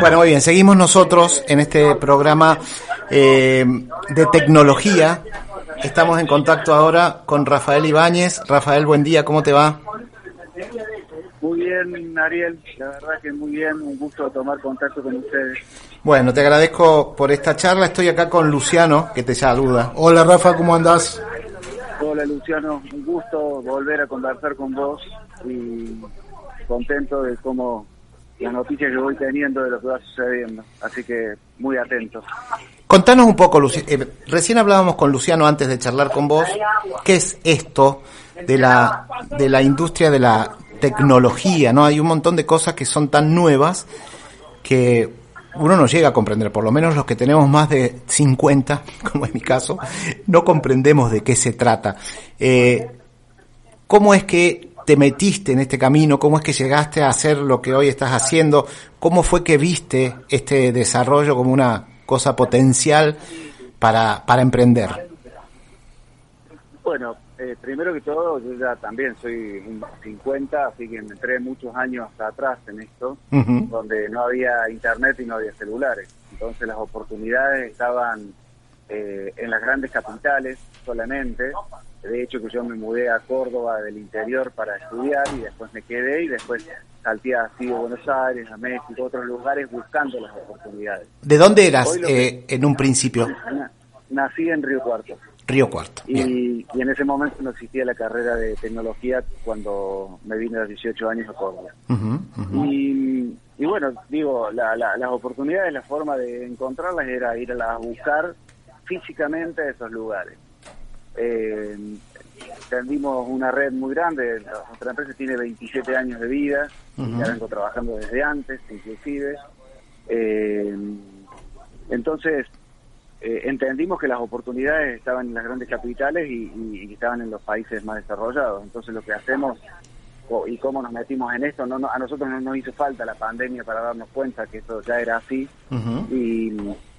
Bueno, muy bien, seguimos nosotros en este programa eh, de tecnología. Estamos en contacto ahora con Rafael Ibáñez. Rafael, buen día, ¿cómo te va? Muy bien, Ariel, la verdad que muy bien, un gusto tomar contacto con ustedes. Bueno, te agradezco por esta charla. Estoy acá con Luciano, que te saluda. Hola Rafa, ¿cómo andás? Hola Luciano, un gusto volver a conversar con vos y contento de cómo las noticias que voy teniendo de lo que va sucediendo. Así que muy atento. Contanos un poco, Luci- eh, recién hablábamos con Luciano antes de charlar con vos, ¿qué es esto de la, de la industria de la tecnología? ¿no? Hay un montón de cosas que son tan nuevas que uno no llega a comprender, por lo menos los que tenemos más de 50, como es mi caso, no comprendemos de qué se trata. Eh, ¿Cómo es que te metiste en este camino? ¿Cómo es que llegaste a hacer lo que hoy estás haciendo? ¿Cómo fue que viste este desarrollo como una cosa potencial para, para emprender? Bueno, eh, primero que todo, yo ya también soy un 50, así que me entré muchos años atrás en esto, donde no había internet y no había celulares. Entonces las oportunidades estaban eh, en las grandes capitales solamente. De hecho, que yo me mudé a Córdoba del interior para estudiar y después me quedé y después salté así de Buenos Aires, a México, a otros lugares buscando las oportunidades. ¿De dónde eras eh, en un principio? Na- Nací en Río Cuarto. Río Cuarto. Y, y en ese momento no existía la carrera de tecnología cuando me vine a los 18 años a Córdoba. Y, y bueno, digo, la- la- las oportunidades, la forma de encontrarlas era ir a, a buscar físicamente a esos lugares. Eh, tendimos una red muy grande, nuestra empresa tiene 27 años de vida, ya vengo trabajando desde antes, inclusive. Eh, entonces, eh, entendimos que las oportunidades estaban en las grandes capitales y, y- y estaban en los países más desarrollados. Entonces, lo que hacemos y cómo nos metimos en esto, no, no- a nosotros no nos hizo falta la pandemia para darnos cuenta que eso ya era así y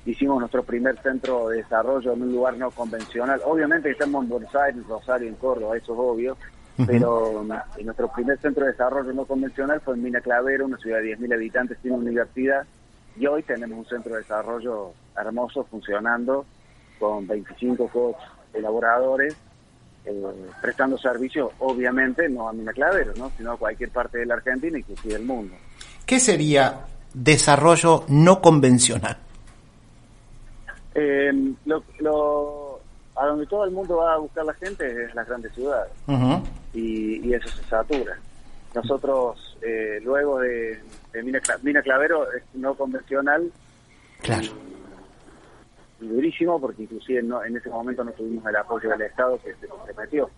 hicimos nuestro primer centro de desarrollo en un lugar no convencional. Obviamente estamos en Buenos Aires, Rosario, en Córdoba, eso es obvio, pero nuestro primer centro de desarrollo no convencional fue en Mina Clavero, una ciudad de 10.000 habitantes, tiene universidad, y hoy tenemos un centro de desarrollo hermoso funcionando con 25 coach elaboradores, eh, prestando servicios, obviamente, no a Mina Clavero, ¿no? sino a cualquier parte de la Argentina sí del mundo. ¿Qué sería desarrollo no convencional? Eh, lo, lo- a donde todo el mundo va a buscar la gente es las grandes ciudades y, y eso se satura. Nosotros, eh, luego de, de Mina, Mina Clavero, es no convencional Claro. y durísimo porque inclusive no, en ese momento no tuvimos el apoyo del Estado que se, se metió.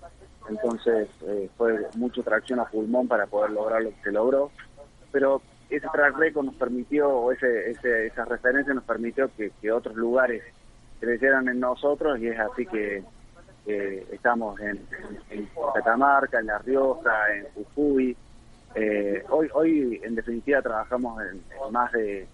Entonces eh, fue mucha tracción a pulmón para poder lograr lo que se logró. Pero ese track record nos permitió, o ese, ese, esa referencia nos permitió que, que otros lugares creyeran en nosotros y es así que eh, estamos en, en, Catamarca, en La Rioja, en Jujuy. Eh, hoy, hoy, en definitiva, trabajamos en, en más de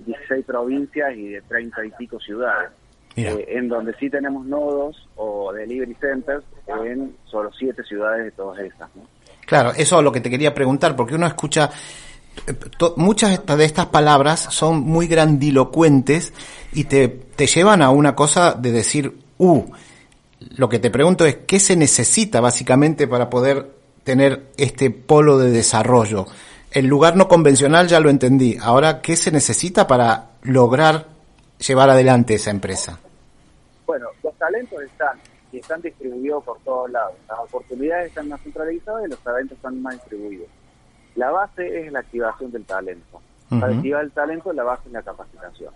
16 provincias y de 30 y pico ciudades, eh, en donde sí tenemos nodos o delivery centers en solo 7 ciudades de todas esas. ¿no? Claro, eso es lo que te quería preguntar, porque uno escucha muchas de estas palabras son muy grandilocuentes y te, te llevan a una cosa de decir, uh, lo que te pregunto es, ¿qué se necesita básicamente para poder tener este polo de desarrollo? El lugar no convencional ya lo entendí. Ahora, ¿qué se necesita para lograr llevar adelante esa empresa? Bueno, los talentos están y están distribuidos por todos lados. Las oportunidades están más centralizadas y los talentos están más distribuidos. La base es la activación del talento. Para Ujú. activar el talento, la base es la capacitación.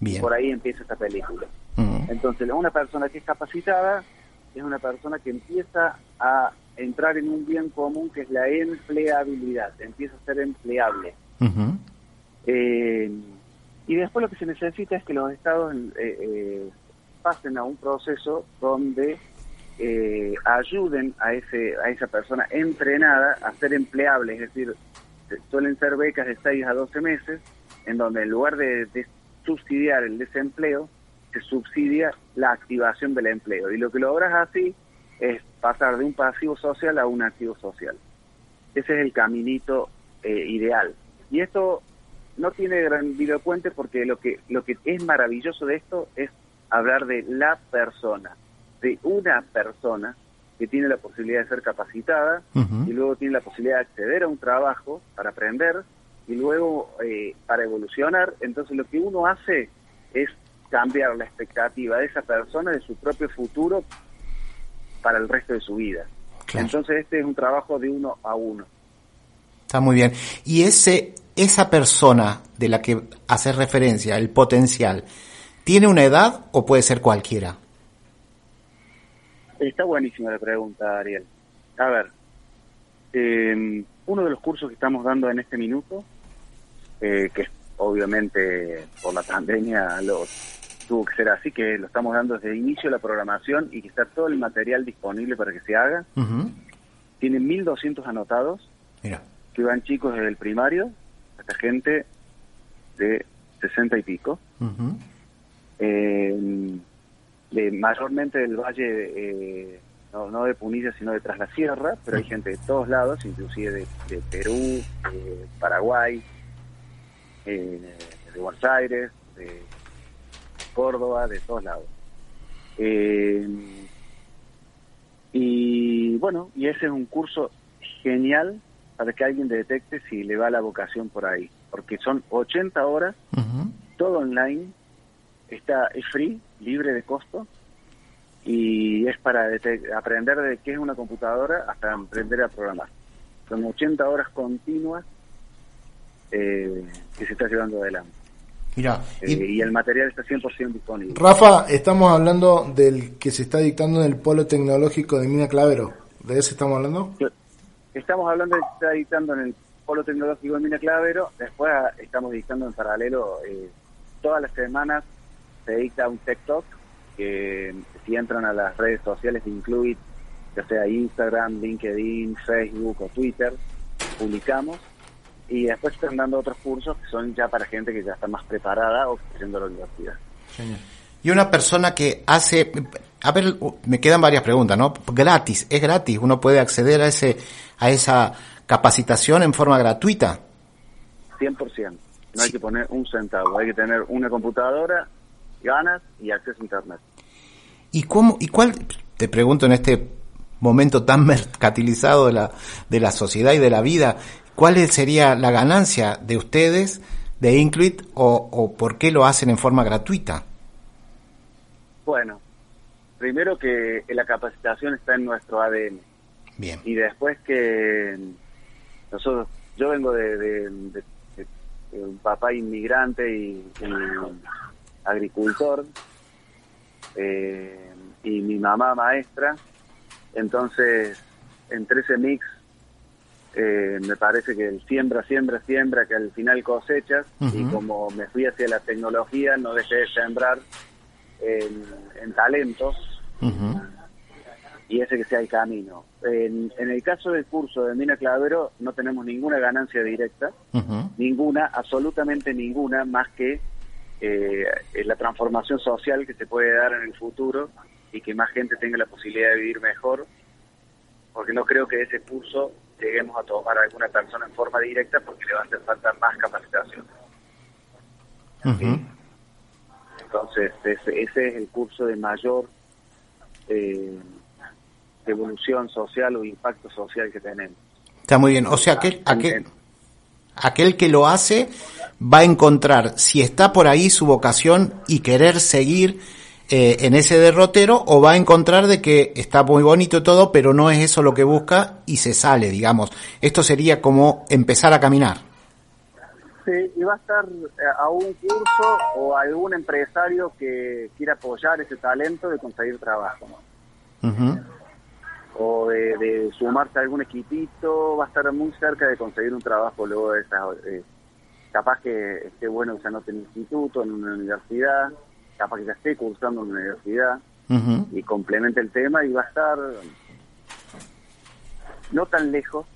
Bien. Por ahí empieza esta película. Entonces, una persona que es capacitada es una persona que empieza a entrar en un bien común que es la empleabilidad, empieza a ser empleable. Eh, y después lo que se necesita es que los estados eh, eh, pasen a un proceso donde ayuden a ese a esa persona entrenada a ser empleable, es decir, suelen ser becas de 6 a 12 meses, en donde en lugar de, de subsidiar el desempleo, se subsidia la activación del empleo. Y lo que logras así es pasar de un pasivo social a un activo social. Ese es el caminito eh, ideal. Y esto no tiene gran videocuente porque lo que, lo que es maravilloso de esto es hablar de la persona, de una persona que tiene la posibilidad de ser capacitada y luego tiene la posibilidad de acceder a un trabajo para aprender y luego eh, para evolucionar. Entonces lo que uno hace es cambiar la expectativa de esa persona, de su propio futuro, para el resto de su vida. Entonces este es un trabajo de uno a uno. Está muy bien. Y ese, esa persona de la que hace referencia, el potencial, ¿tiene una edad o puede ser cualquiera? Está buenísima la pregunta, Ariel. A ver, eh, uno de los cursos que estamos dando en este minuto, eh, que obviamente por la pandemia lo tuvo que ser así, que lo estamos dando desde el inicio de la programación y que está todo el material disponible para que se haga. Tiene 1.200 anotados, que van chicos desde el primario hasta gente de 60 y pico. Eh, de, mayormente del valle, eh, no, de Punilla, sino de Tras la Sierra, pero hay gente de todos lados, inclusive de, Perú, de Paraguay, eh, de Buenos Aires, de Córdoba, de todos lados. Eh, y bueno, y ese es un curso genial para que alguien detecte si le va la vocación por ahí, porque son 80 horas, todo online, está es free, libre de costo y es para aprender de qué es una computadora hasta aprender a programar. Son 80 horas continuas eh, que se está llevando adelante. Mira, eh, y, el material está 100% disponible. Rafa, estamos hablando del que se está dictando en el Polo Tecnológico de Mina Clavero. ¿De ese estamos hablando? Estamos hablando de que se está dictando en el Polo Tecnológico de Mina Clavero. Después ah, estamos dictando en paralelo, eh, todas las semanas se dicta un TikTok que si entran a las redes sociales de Incluit, ya sea Instagram, LinkedIn, Facebook o Twitter, publicamos y después están dando otros cursos que son ya para gente que ya está más preparada o a la universidad. Y una persona que hace, a ver, me quedan varias preguntas, ¿no? Gratis, es gratis, uno puede acceder a ese, a esa capacitación en forma gratuita. 100%, no hay que poner un centavo, hay que tener una computadora, ganas y acceso a internet. ¿Y cómo, y cuál, te pregunto en este momento tan mercantilizado de la, de la sociedad y de la vida, ¿Cuál sería la ganancia de ustedes de Incluit o, por qué lo hacen en forma gratuita? Bueno, primero que la capacitación está en nuestro ADN. Bien. Y después que nosotros, yo vengo de, un papá inmigrante y, agricultor eh, y mi mamá maestra, entonces entre ese mix eh, me parece que el siembra, siembra, siembra, que al final cosechas, y como me fui hacia la tecnología, no dejé de sembrar en, talentos, y ese que sea el camino. En, el caso del curso de Mina Clavero, no tenemos ninguna ganancia directa, ninguna, absolutamente ninguna, más que eh, la transformación social que se puede dar en el futuro y que más gente tenga la posibilidad de vivir mejor, porque no creo que ese curso lleguemos a tomar a alguna persona en forma directa porque le va a hacer falta más capacitación. Entonces, ese, es el curso de mayor eh, evolución social o impacto social que tenemos. Está muy bien. O sea, aquel, aquel que lo hace va a encontrar si está por ahí su vocación y querer seguir eh, en ese derrotero o va a encontrar de que está muy bonito todo, pero no es eso lo que busca y se sale, digamos. Esto sería como empezar a caminar. Sí, y va a estar eh, a un curso o algún empresario que quiera apoyar ese talento de conseguir trabajo. O de, sumarse a algún equipito, va a estar muy cerca de conseguir un trabajo luego de esa... Eh, capaz que esté bueno que se anote en un instituto, en una universidad, capaz que ya esté cursando en una universidad y complemente el tema y va a estar no tan lejos,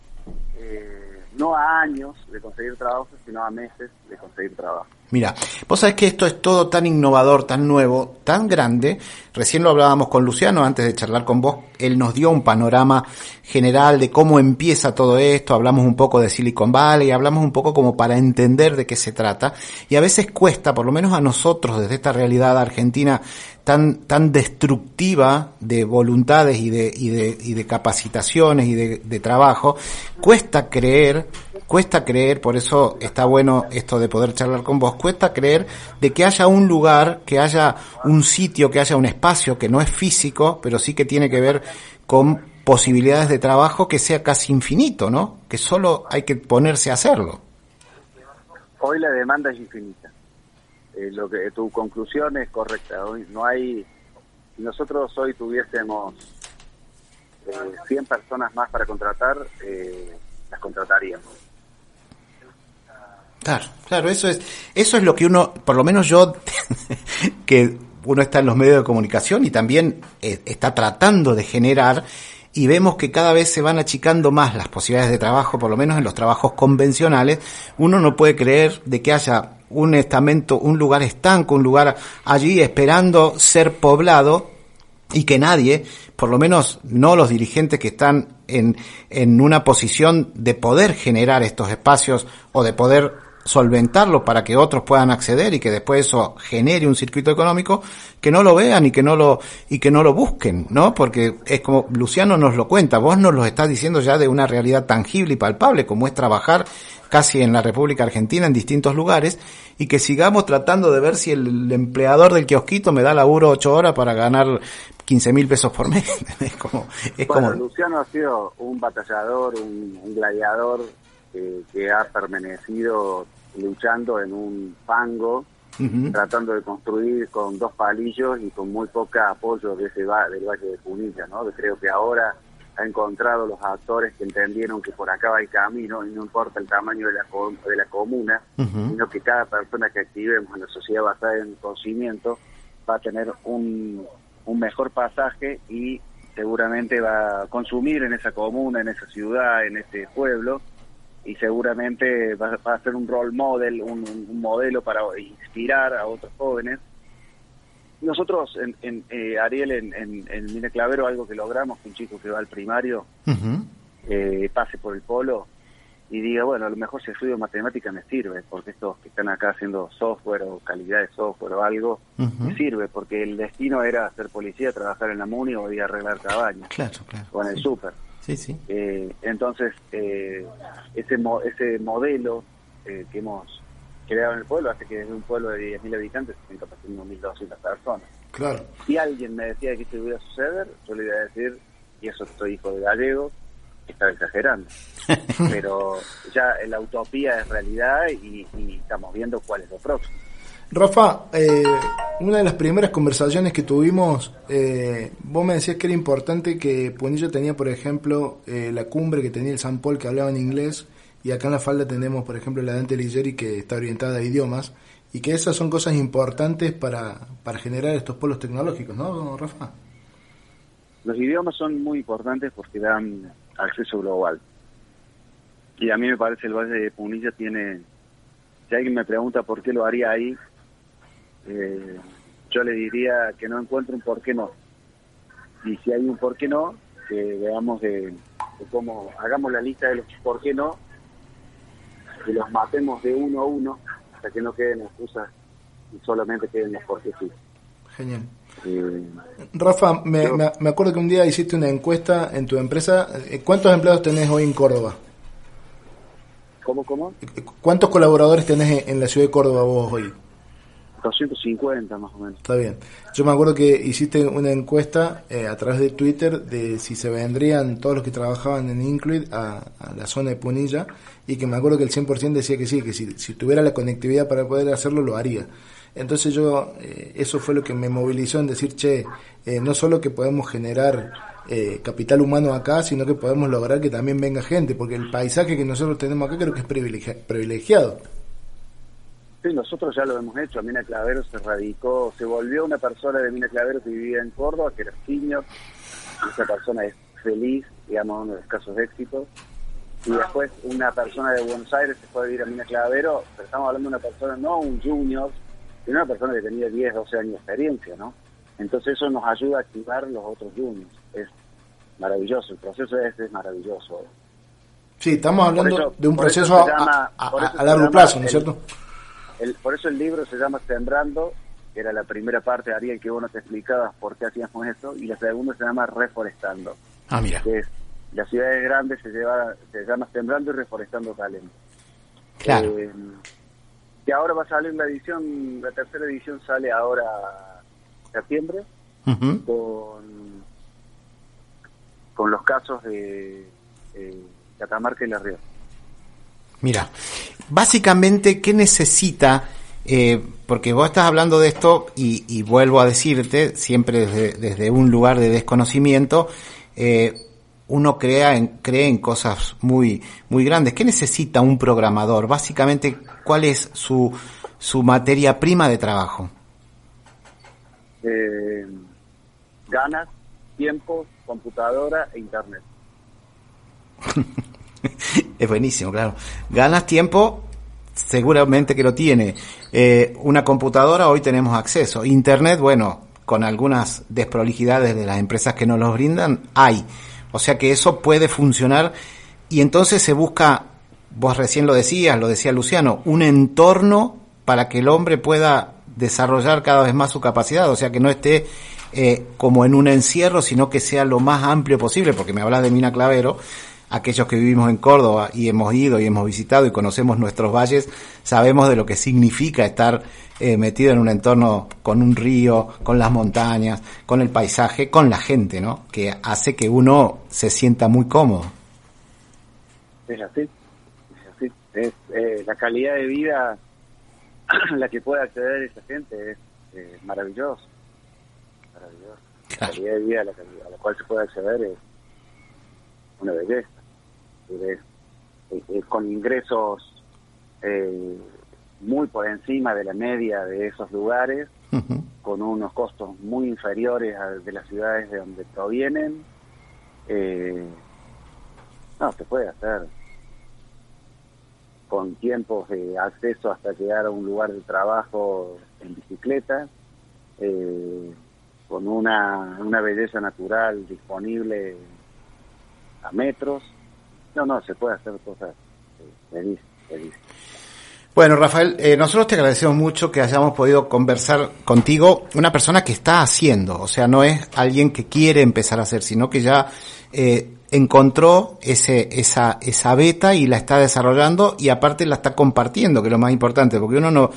eh, no a años de conseguir trabajo, sino a meses de conseguir trabajo. Mira, vos sabés que esto es todo tan innovador, tan nuevo, tan grande. Recién lo hablábamos con Luciano antes de charlar con vos. Él nos dio un panorama general de cómo empieza todo esto. Hablamos un poco de Silicon Valley, hablamos un poco como para entender de qué se trata. Y a veces cuesta, por lo menos a nosotros desde esta realidad argentina tan, tan destructiva de voluntades y de, y de, y de capacitaciones y de, de trabajo, cuesta creer cuesta creer, por eso está bueno esto de poder charlar con vos, cuesta creer de que haya un lugar, que haya un sitio, que haya un espacio que no es físico, pero sí que tiene que ver con posibilidades de trabajo que sea casi infinito, ¿no? Que solo hay que ponerse a hacerlo. Hoy la demanda es infinita. Eh, lo que tu conclusión es correcta. Hoy no hay si nosotros hoy tuviésemos eh, 100 personas más para contratar, eh, las contrataríamos. Claro, claro, eso es, eso es lo que uno, por lo menos yo, que uno está en los medios de comunicación y también eh, está tratando de generar y vemos que cada vez se van achicando más las posibilidades de trabajo, por lo menos en los trabajos convencionales, uno no puede creer de que haya un estamento, un lugar estanco, un lugar allí esperando ser poblado y que nadie, por lo menos no los dirigentes que están en, en una posición de poder generar estos espacios o de poder solventarlo para que otros puedan acceder y que después eso genere un circuito económico, que no lo vean y que no lo, y que no lo busquen, ¿no? Porque es como Luciano nos lo cuenta, vos nos lo estás diciendo ya de una realidad tangible y palpable, como es trabajar casi en la República Argentina en distintos lugares y que sigamos tratando de ver si el, empleador del kiosquito me da laburo ocho horas para ganar 15 mil pesos por mes. es como, es como... Luciano ha sido un batallador, un, gladiador que ha permanecido luchando en un fango, tratando de construir con dos palillos y con muy poca apoyo de ese del Valle de Punilla, ¿no? Creo que ahora ha encontrado los actores que entendieron que por acá va el camino y no importa el tamaño de la, de la comuna, sino que cada persona que activemos en la sociedad basada en conocimiento va a tener un, un mejor pasaje y seguramente va a consumir en esa comuna, en esa ciudad, en ese pueblo, y seguramente va, a ser un role model, un, modelo para inspirar a otros jóvenes. Nosotros, en, en eh, Ariel, en, en, Mine Clavero, algo que logramos, que un chico que va al primario eh, pase por el polo y diga, bueno, a lo mejor si estudio matemática me sirve, porque estos que están acá haciendo software o calidad de software o algo, me sirve, porque el destino era ser policía, trabajar en la MUNI o ir a arreglar cabañas. Claro, claro. O en el súper. Sí, sí. Eh, entonces, eh, ese, ese modelo eh, que hemos creado en el pueblo hace que desde un pueblo de 10.000 habitantes se estén capacitando 1.200 personas. Claro. Si alguien me decía que esto iba a suceder, yo le iba a decir, y eso soy hijo de gallego, estaba exagerando. Pero ya la utopía es realidad y, y estamos viendo cuál es lo próximo. Rafa, eh, una de las primeras conversaciones que tuvimos, eh, vos me decías que era importante que Punillo tenía, por ejemplo, eh, la cumbre que tenía el San Paul que hablaba en inglés, y acá en la falda tenemos, por ejemplo, la Dante Ligieri que está orientada a idiomas, y que esas son cosas importantes para, para generar estos polos tecnológicos, ¿no, Rafa? Los idiomas son muy importantes porque dan acceso global. Y a mí me parece el Valle de Punilla tiene, si alguien me pregunta por qué lo haría ahí, eh, yo le diría que no encuentro un por qué no. Y si hay un por qué no, que veamos de, cómo hagamos la lista de los por qué no, y los matemos de uno a uno hasta que no queden excusas y solamente queden los por qué sí. Genial. Eh, Rafa, me, me, acuerdo que un día hiciste una encuesta en tu empresa. Eh, ¿Cuántos empleados tenés hoy en Córdoba? ¿Cómo, cómo? ¿Cuántos colaboradores tenés en la ciudad de Córdoba vos hoy? 250 más o menos. Está bien. Yo me acuerdo que hiciste una encuesta eh, a través de Twitter de si se vendrían todos los que trabajaban en Incluid a, la zona de Punilla y que me acuerdo que el 100% decía que sí, que si, si tuviera la conectividad para poder hacerlo lo haría. Entonces yo, eh, eso fue lo que me movilizó en decir, che, eh, no solo que podemos generar eh, capital humano acá, sino que podemos lograr que también venga gente, porque el paisaje que nosotros tenemos acá creo que es privilegiado. Sí, nosotros ya lo hemos hecho. Mina Clavero se radicó, se volvió una persona de Mina Clavero que vivía en Córdoba, que era senior. Esa persona es feliz, digamos, uno de los casos de éxito. Y después una persona de Buenos Aires se fue a vivir a Mina Clavero, pero estamos hablando de una persona, no un junior, sino una persona que tenía 10, 12 años de experiencia, ¿no? Entonces eso nos ayuda a activar los otros juniors. Es maravilloso, el proceso este es maravilloso. Sí, estamos hablando de un proceso a, largo plazo, ¿no es cierto? por eso el libro se llama Sembrando, que era la primera parte, Ariel, que vos nos te explicabas por qué hacíamos esto, y la segunda se llama Reforestando. Ah, mira. Que es, las ciudades grandes se, lleva, se llama Sembrando y Reforestando Talento. Claro. Eh, y ahora va a salir la edición, la tercera edición sale ahora en septiembre, con, con los casos de eh, Catamarca y La Rioja. Mira, básicamente, ¿qué necesita? Eh, porque vos estás hablando de esto y, vuelvo a decirte, siempre desde, un lugar de desconocimiento, eh, uno crea en, cree en cosas muy, muy grandes. ¿Qué necesita un programador? Básicamente, ¿cuál es su, su materia prima de trabajo? Eh, ganas, tiempo, computadora e internet. es buenísimo, claro. Ganas tiempo, seguramente que lo tiene. Eh, una computadora, hoy tenemos acceso. Internet, bueno, con algunas desprolijidades de las empresas que nos los brindan, hay. O sea que eso puede funcionar. Y entonces se busca, vos recién lo decías, lo decía Luciano, un entorno para que el hombre pueda desarrollar cada vez más su capacidad, o sea que no esté eh, como en un encierro, sino que sea lo más amplio posible, porque me hablas de Mina Clavero, aquellos que vivimos en Córdoba y hemos ido y hemos visitado y conocemos nuestros valles, sabemos de lo que significa estar eh, metido en un entorno con un río, con las montañas, con el paisaje, con la gente, ¿no? Que hace que uno se sienta muy cómodo. Es así, es así. Es, eh, la calidad de vida a la que puede acceder esa gente es eh, maravilloso. Maravilloso. La calidad de vida a la, a la cual se puede acceder es una belleza con ingresos eh, muy por encima de la media de esos lugares, con unos costos muy inferiores a de las ciudades de donde provienen. Eh, no, se puede hacer con tiempos de acceso hasta llegar a un lugar de trabajo en bicicleta, eh, con una, una belleza natural disponible a metros, no, no, se puede hacer cosas feliz, feliz. Bueno, Rafael, eh, nosotros te agradecemos mucho que hayamos podido conversar contigo, una persona que está haciendo, o sea, no es alguien que quiere empezar a hacer, sino que ya eh, encontró ese, esa, esa beta y la está desarrollando y aparte la está compartiendo, que es lo más importante, porque uno no,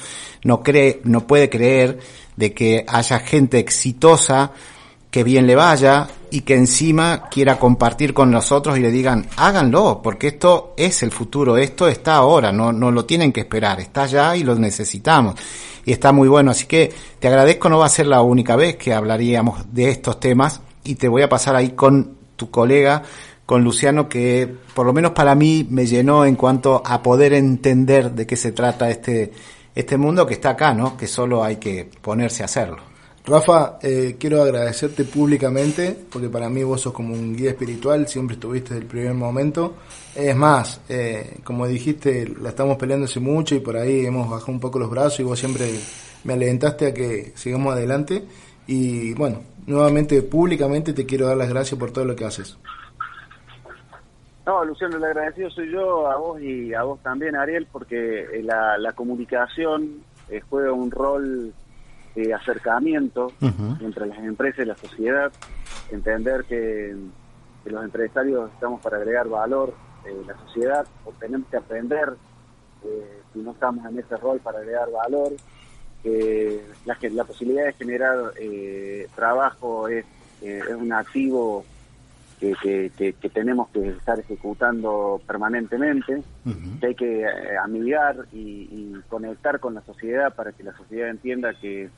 no cree, no puede creer de que haya gente exitosa que bien le vaya y que encima quiera compartir con nosotros y le digan, háganlo, porque esto es el futuro, esto está ahora, no, no lo tienen que esperar, está ya y lo necesitamos. Y está muy bueno, así que te agradezco, no va a ser la única vez que hablaríamos de estos temas y te voy a pasar ahí con tu colega, con Luciano, que por lo menos para mí me llenó en cuanto a poder entender de qué se trata este, este mundo que está acá, ¿no? Que solo hay que ponerse a hacerlo. Rafa, eh, quiero agradecerte públicamente, porque para mí vos sos como un guía espiritual, siempre estuviste desde el primer momento. Es más, eh, como dijiste, la estamos peleando hace mucho y por ahí hemos bajado un poco los brazos y vos siempre me alentaste a que sigamos adelante. Y bueno, nuevamente, públicamente te quiero dar las gracias por todo lo que haces. No, Luciano, el agradecido soy yo, a vos y a vos también, Ariel, porque eh, la, la comunicación juega un rol de acercamiento entre las empresas y la sociedad, entender que, los empresarios estamos para agregar valor en la sociedad, o tenemos que aprender, eh, si no estamos en ese rol, para agregar valor, que la, la posibilidad de generar eh, trabajo es, eh, es un activo que, que, tenemos que estar ejecutando permanentemente, que hay que amigar y, y, conectar con la sociedad para que la sociedad entienda que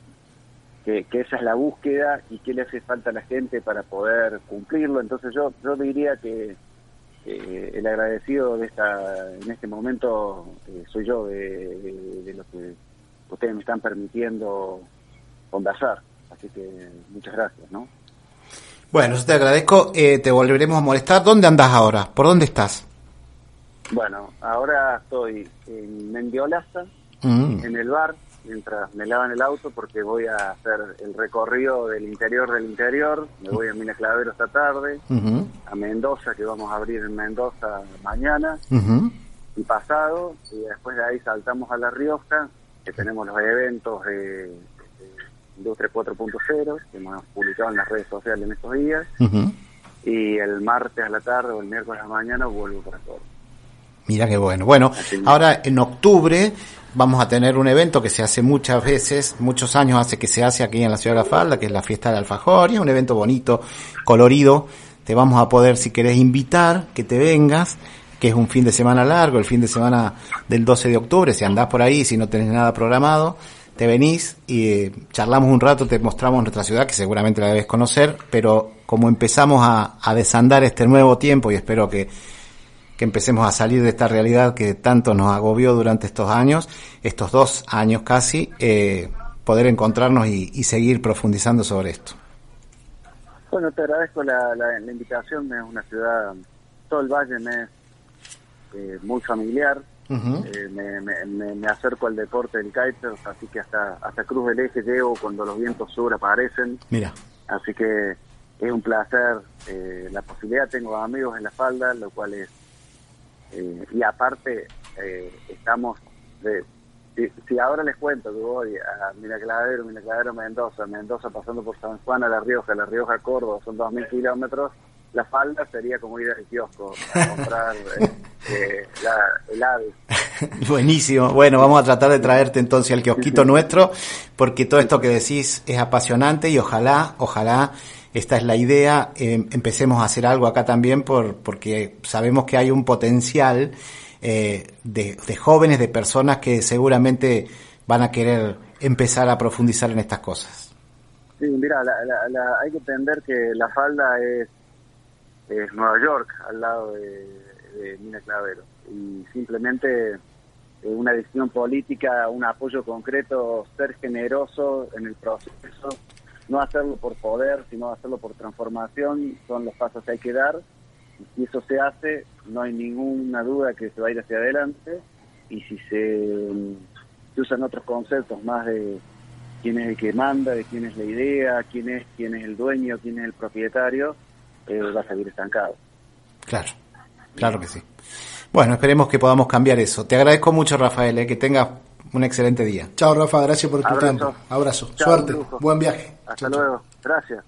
que, esa es la búsqueda y qué le hace falta a la gente para poder cumplirlo. Entonces yo, yo diría que el agradecido de esta en este momento eh, soy yo de, lo que ustedes me están permitiendo conversar. Así que muchas gracias, ¿no? Bueno, yo te agradezco. Eh, te volveremos a molestar. ¿Dónde andas ahora? ¿Por dónde estás? Bueno, ahora estoy en Mendiolaza, mm. en el bar, mientras me lavan el auto porque voy a hacer el recorrido del interior del interior, me voy a Mina Clavero esta tarde, a Mendoza, que vamos a abrir en Mendoza mañana. Y pasado, y después de ahí saltamos a La Rioja, que tenemos los eventos de, Industria 4.0, que hemos publicado en las redes sociales en estos días, y el martes a la tarde o el miércoles a la mañana vuelvo para todo. Mira qué bueno. Bueno, ahora en octubre vamos a tener un evento que se hace muchas veces, muchos años hace que se hace aquí en la ciudad de La Falda, que es la fiesta de Alfajor, y es un evento bonito, colorido. Te vamos a poder, si querés, invitar, que te vengas, que es un fin de semana largo, el fin de semana del 12 de octubre, si andás por ahí, si no tenés nada programado, te venís y eh, charlamos un rato, te mostramos nuestra ciudad, que seguramente la debes conocer, pero como empezamos a, a desandar este nuevo tiempo, y espero que que empecemos a salir de esta realidad que tanto nos agobió durante estos años, estos dos años casi, eh, poder encontrarnos y, seguir profundizando sobre esto. Bueno, te agradezco la, invitación, es una ciudad, todo el valle me es eh, muy familiar, eh, me, acerco al deporte del kitesurf, así que hasta, hasta Cruz del Eje llego cuando los vientos sur aparecen. Mira. Así que es un placer la posibilidad, tengo amigos en la falda, lo cual es eh, y aparte, eh, estamos, de, si, ahora les cuento que voy a Miracladero, Miracladero, Mendoza, Mendoza pasando por San Juan a La Rioja, La Rioja, Córdoba, son 2.000 kilómetros, la falda sería como ir al kiosco a comprar eh, el ave. Buenísimo. Bueno, vamos a tratar de traerte entonces al kiosquito nuestro, porque todo esto que decís es apasionante y ojalá, ojalá esta es la idea, eh, empecemos a hacer algo acá también por, porque sabemos que hay un potencial eh, de, jóvenes, de personas que seguramente van a querer empezar a profundizar en estas cosas. Sí, mira, hay que entender que la falda es, es Nueva York, al lado de, de Mina Clavero, y simplemente una decisión política, un apoyo concreto, ser generoso en el proceso no hacerlo por poder, sino hacerlo por transformación, son los pasos que hay que dar. Y si eso se hace, no hay ninguna duda que se va a ir hacia adelante. Y si se, usan otros conceptos más de quién es el que manda, de quién es la idea, quién es, quién es el dueño, quién es el propietario, eh, va a seguir estancado. Claro, claro que sí. Bueno, esperemos que podamos cambiar eso. Te agradezco mucho, Rafael, eh, que tengas un excelente día. Chao, Rafa, gracias por tu tiempo. Abrazo, suerte, buen viaje. Hasta luego, gracias.